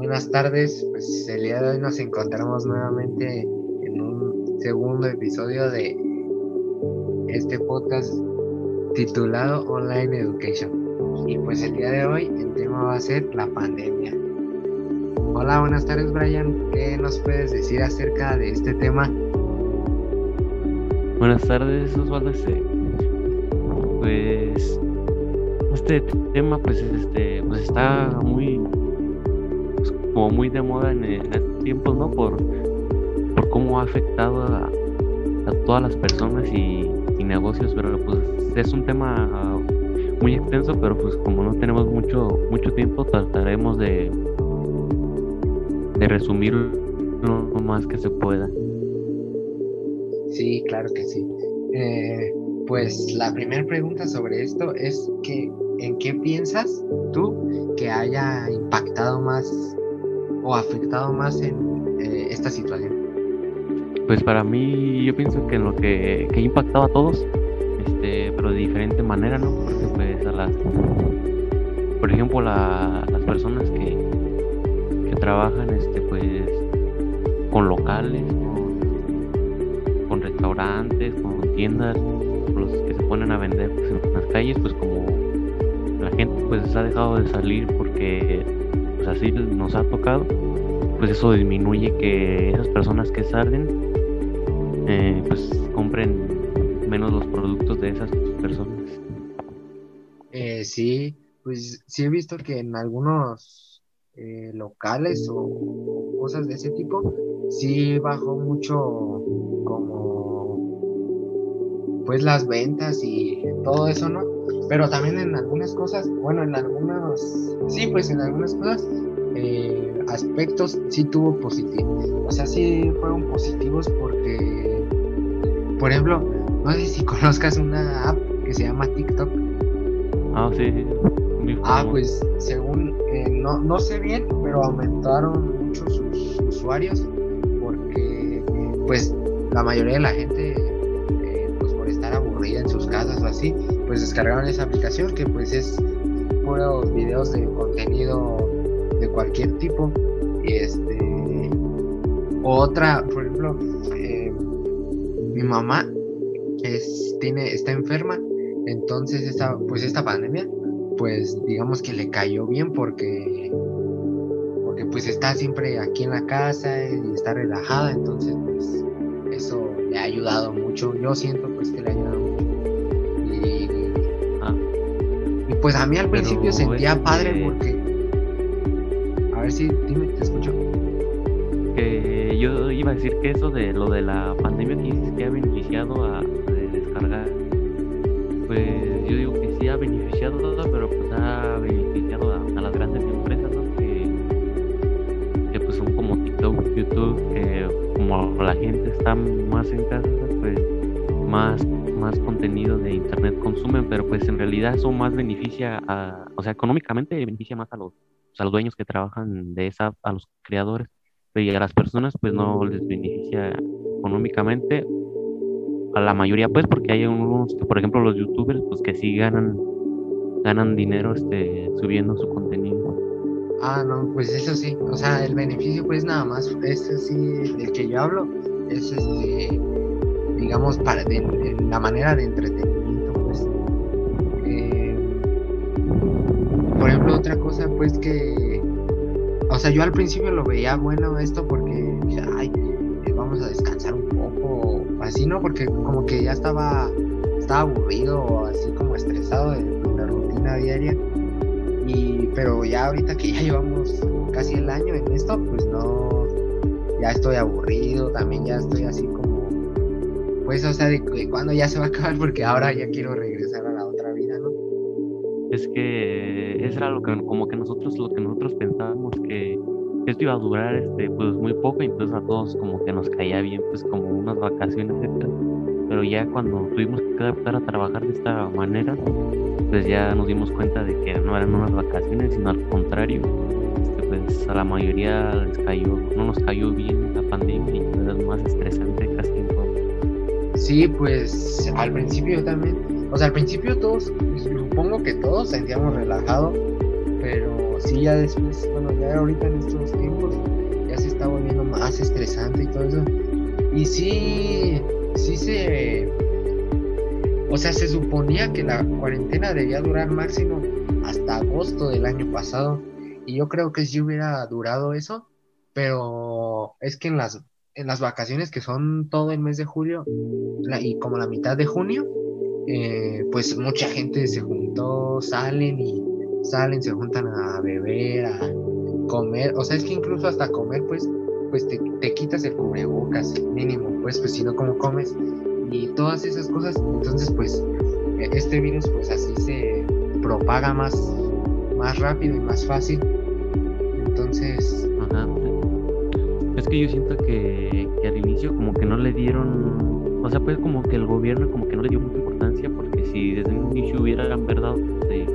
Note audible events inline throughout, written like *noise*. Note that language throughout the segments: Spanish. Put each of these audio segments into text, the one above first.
buenas tardes. Pues el día de hoy nos encontramos nuevamente en un segundo episodio de este podcast titulado Online Education. Y pues el día de hoy el tema va a ser la pandemia. Hola, buenas tardes Brian. ¿Qué nos puedes decir acerca de este tema? Buenas tardes Osvaldo. Este, pues este tema pues este pues está muy como muy de moda en, estos tiempos, ¿no? Por, por cómo ha afectado a, todas las personas y, negocios, pero pues es un tema muy extenso, pero pues como no tenemos mucho, mucho tiempo, trataremos de, de resumir lo más que se pueda. Sí, claro que sí. Eh, pues la primera pregunta sobre esto es que ¿en qué piensas tú que haya impactado más o afectado más en eh, esta situación? Pues para mí yo pienso que en lo que, que ha impactado a todos, este, pero de diferente manera, ¿no? Porque pues a las, por ejemplo, las personas que, que trabajan, este, pues, con locales, con, con restaurantes, con tiendas, los que se ponen a vender pues, en las calles, pues como la gente pues ha dejado de salir porque pues así nos ha tocado, pues eso disminuye que esas personas que salen, eh, pues compren menos los productos de esas personas. Eh, sí, pues sí he visto que en algunos eh, locales o, cosas de ese tipo, sí bajó mucho como pues las ventas y todo eso, ¿no? Pero también en algunas cosas, bueno, en algunos, sí, pues en algunas cosas, eh, aspectos sí tuvo positivos. O sea, sí fueron positivos porque, por ejemplo, no sé si *laughs* conozcas una app que se llama TikTok. Ah, sí. ah, pues según, eh, no, no sé bien, pero aumentaron mucho sus usuarios porque, pues, la mayoría de la gente, así, pues descargaron esa aplicación que pues es puros videos de contenido de cualquier tipo. Este otra, por ejemplo, eh, mi mamá es, tiene, está enferma, entonces esta, pues esta pandemia, pues digamos que le cayó bien porque porque pues está siempre aquí en la casa y está relajada, entonces pues eso le ha ayudado mucho. Yo siento pues que le ha ayudado pues a mí al principio sentía padre porque. A ver si, dime, te escucho. Que yo iba a decir que eso de lo de la pandemia que, que ha beneficiado a, descargar. Pues yo digo que sí ha beneficiado todo, pero pues ha beneficiado a, las grandes empresas, ¿no? Que, que pues son como TikTok, YouTube, que como la gente está más en casa, pues más más contenido de internet consumen, pero pues en realidad eso más beneficia a, o sea, económicamente beneficia más a los, a los dueños que trabajan de esa, a los creadores, pero y a las personas pues no les beneficia económicamente, a la mayoría pues porque hay unos, por ejemplo los youtubers pues que sí ganan, ganan dinero este, subiendo su contenido. Ah, no, pues eso sí, o sea, el beneficio pues nada más, ese sí, del que yo hablo, es este digamos, para de, la manera de entretenimiento, pues. Eh, por ejemplo, otra cosa, pues que, o sea, yo al principio lo veía bueno esto porque ay, eh, vamos a descansar un poco, así, ¿no? Porque como que ya estaba, estaba aburrido, así como estresado de, la rutina diaria. Y, pero ya ahorita que ya llevamos casi el año en esto, pues no, ya estoy aburrido, también ya estoy así pues, o sea, de, cuándo ya se va a acabar, porque ahora ya quiero regresar a la otra vida, ¿no? Es que eso era lo que, como que nosotros, lo que nosotros pensábamos que esto iba a durar, este, pues muy poco, y entonces a todos como que nos caía bien, pues como unas vacaciones, etc. Pero ya cuando tuvimos que adaptar a trabajar de esta manera, pues ya nos dimos cuenta de que no eran unas vacaciones, sino al contrario, este, pues a la mayoría les cayó, no nos cayó bien la pandemia y era más estresante casi en todo. Sí, pues al principio también, o sea, al principio todos, supongo que todos sentíamos relajado pero sí, ya después, bueno, ya ahorita en estos tiempos ya se está volviendo más estresante y todo eso. Y sí, sí se... O sea, se suponía que la cuarentena debía durar máximo hasta agosto del año pasado. Y yo creo que sí hubiera durado eso, pero es que en las, en las vacaciones que son todo el mes de julio y como la mitad de junio, eh, pues mucha gente se juntó, salen y salen, se juntan a beber, a comer, o sea, es que incluso hasta comer, pues, pues te, te quitas el cubrebocas, mínimo, pues, pues si no, como comes? Y todas esas cosas, entonces, pues, e, este virus, pues así se propaga más, más rápido y más fácil. Entonces... Que yo siento que, que al inicio como que no le dieron, o sea, pues como que el gobierno como que no le dio mucha importancia, porque si desde un inicio hubieran verdad de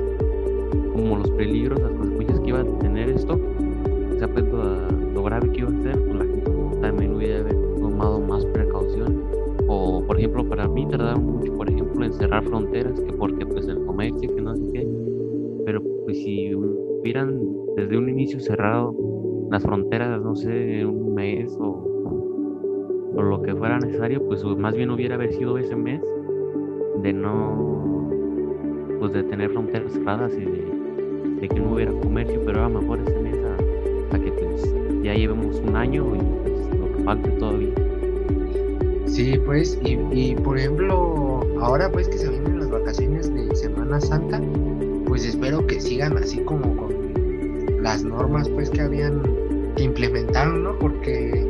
como los peligros, las consecuencias que iba a tener esto, se ha puesto a lo grave que iba a ser, pues la gente también hubiera tomado más precaución. O, por ejemplo, para mí tardaron mucho, por ejemplo, en cerrar fronteras, que porque pues el comercio, que no sé qué. Pero pues si hubieran desde un inicio cerrado las fronteras, no sé, un mes o, o lo que fuera necesario, pues más bien hubiera haber sido ese mes de no, pues de tener fronteras cerradas y de que no hubiera comercio, pero a lo mejor ese mes a, que pues ya llevemos un año y pues lo que falte todavía. Sí, pues, y, y por ejemplo, ahora pues que se vienen las vacaciones de Semana Santa, pues espero que sigan así como con las normas pues que habían que implementaron, ¿no? Porque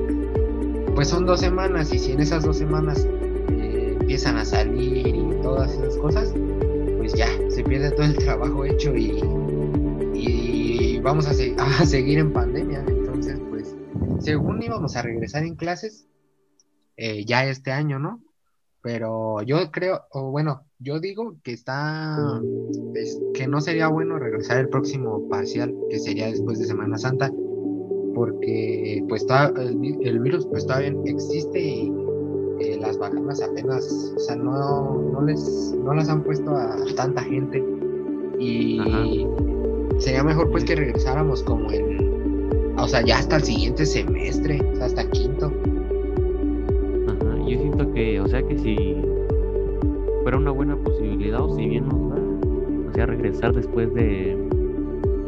pues son dos semanas y si en esas dos semanas eh, empiezan a salir y todas esas cosas, pues ya se pierde todo el trabajo hecho y vamos *laughs* a, seguir en pandemia. Entonces, pues, según íbamos a regresar en clases, eh, ya este año, ¿no? Pero yo creo, o bueno, yo digo que está, que no sería bueno regresar el próximo parcial, que sería después de Semana Santa, porque pues el, virus pues todavía existe y eh, las vacunas apenas, o sea, no, no, les, no las han puesto a tanta gente y sería mejor pues que regresáramos como en, o sea, ya hasta el siguiente semestre, o sea, hasta quinto. Yo siento que, o sea, que si fuera una buena posibilidad o si bien nos va, o sea, regresar después de,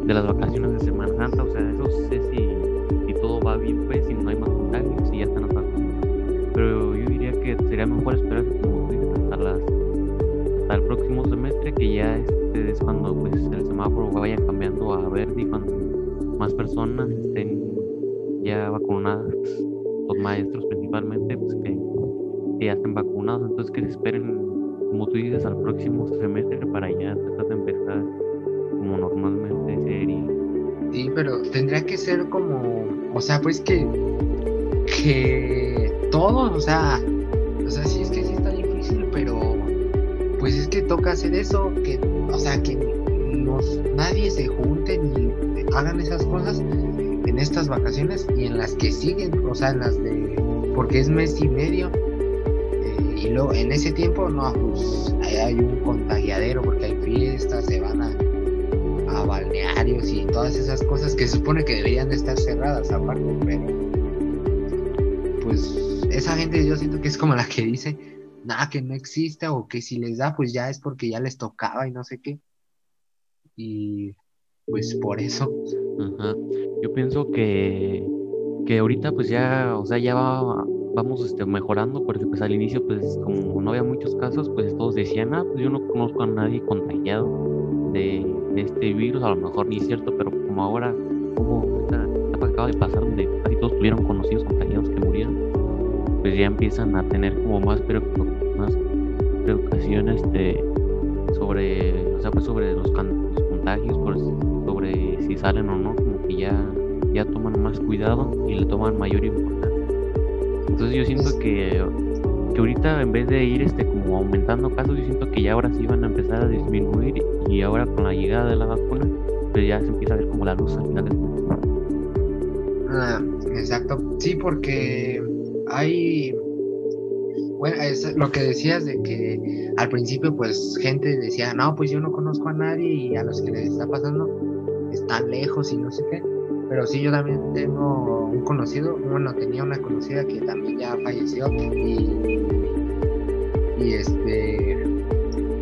de las vacaciones de Semana Santa, o sea, eso sé si, si todo va bien, pues, si no hay más contagios, si ya están las Pero yo diría que sería mejor esperar como hasta las hasta el próximo semestre que ya es es cuando pues el semáforo vaya cambiando a verde y cuando más personas estén ya vacunadas, los maestros principalmente, pues que, ya estén vacunados, entonces que se esperen, como tú dices, al próximo semestre para ya tratar de empezar como normalmente serie. Sí, pero tendría que ser como, o sea, pues que, que todos, o sea, o sea, sí es que sí está difícil, pero pues es que toca hacer eso, que o sea, que nadie se junte ni hagan esas cosas en estas vacaciones y en las que siguen, o sea, en las de, porque es mes y medio, y luego en ese tiempo, no, pues hay un contagiadero porque hay fiestas, se van a, balnearios y todas esas cosas que se supone que deberían de estar cerradas aparte, pero pues esa gente yo siento que es como la que dice, nada, que no existe o que si les da, pues ya es porque ya les tocaba y no sé qué. Y pues por eso. Ajá. Yo pienso que, que ahorita pues ya, o sea, ya vamos este, mejorando, porque pues al inicio pues como no había muchos casos, pues todos decían, ah, pues yo no conozco a nadie contagiado de, este virus, a lo mejor ni es cierto, pero como ahora, como esta acaba de pasar donde casi todos tuvieron conocidos contagiados que murieron, pues ya empiezan a tener como más, pero más preocupaciones este, sobre, o sea, pues sobre los, contagios, pues, sobre si salen o no, como que ya, ya toman más cuidado y le toman mayor importancia. Entonces yo siento que, que ahorita en vez de ir este como aumentando casos, yo siento que ya ahora sí van a empezar a disminuir y ahora con la llegada de la vacuna, pues ya se empieza a ver como la luz al final del ah, exacto, sí, porque hay, bueno, es lo que decías de que al principio pues gente decía, no, pues yo no conozco a nadie y a los que les está pasando, tan lejos y no sé qué. Pero sí, yo también tengo un conocido, bueno, tenía una conocida que también ya falleció y, este,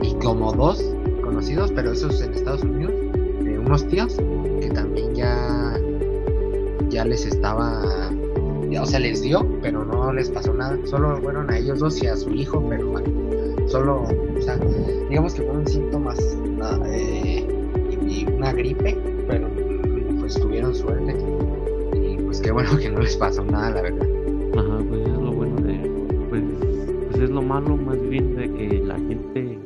y como dos conocidos, pero esos en Estados Unidos, de unos tíos que también ya, ya les estaba, ya, o sea, les dio, pero no les pasó nada, solo fueron a ellos dos y a su hijo, pero bueno, solo, o sea, digamos que fueron síntomas eh, y una gripe, pues tuvieron suerte. Y pues qué bueno que no les pasó nada, la verdad. Ajá, pues es lo bueno de. Pues, pues es lo malo más bien de que la gente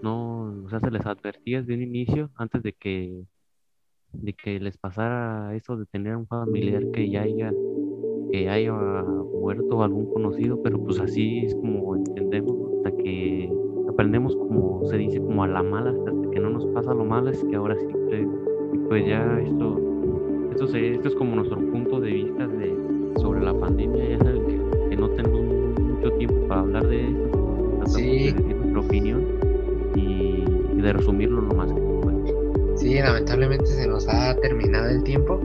no. O sea, se les advertía desde un inicio antes de que de que les pasara eso de tener un familiar que ya haya que haya muerto algún conocido, pero pues así es como entendemos hasta que aprendemos como se dice como a la mala hasta que no nos pasa lo malo es que ahora sí pues ya esto, esto, esto es como nuestro punto de vista de, sobre la pandemia. Ya saben que, no tenemos mucho tiempo para hablar de esto. Sí. De nuestra opinión y, de resumirlo lo más que Sí, lamentablemente se nos ha terminado el tiempo,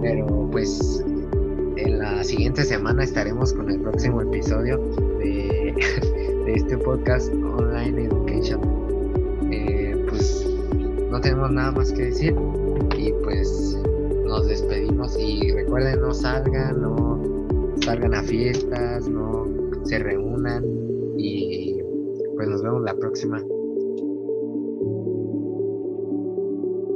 pero pues en la siguiente semana estaremos con el próximo episodio de, *laughs* de este podcast Online Education. Eh, pues no tenemos nada más que decir y pues nos despedimos y recuerden no salgan, no salgan a fiestas, no se reúnan y pues nos vemos la próxima.